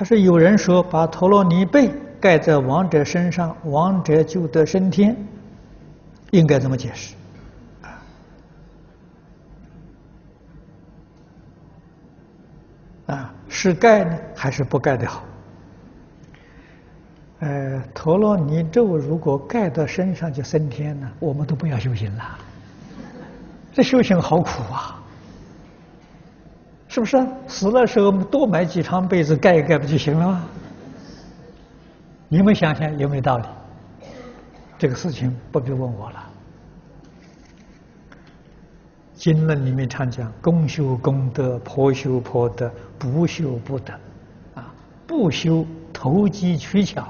他说：“有人说把陀罗尼被盖在亡者身上，亡者就得升天，应该怎么解释？”啊，是盖呢，还是不盖的好？呃，陀罗尼咒如果盖到身上就升天了，我们都不要修行了。这修行好苦啊，是不是？死了时候多买几床被子盖一盖不就行了吗？你们想想有没有道理？这个事情不必问我了。经论里面常讲：公修公德，婆修婆德，不修不得。啊，不修投机取巧，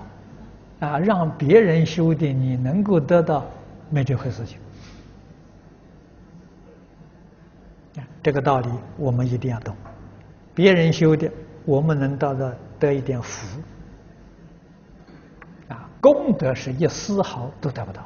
啊，让别人修的你能够得到，没这回事情。这个道理我们一定要懂。别人修的，我们能得到得一点福。啊，功德是一丝毫都得不到。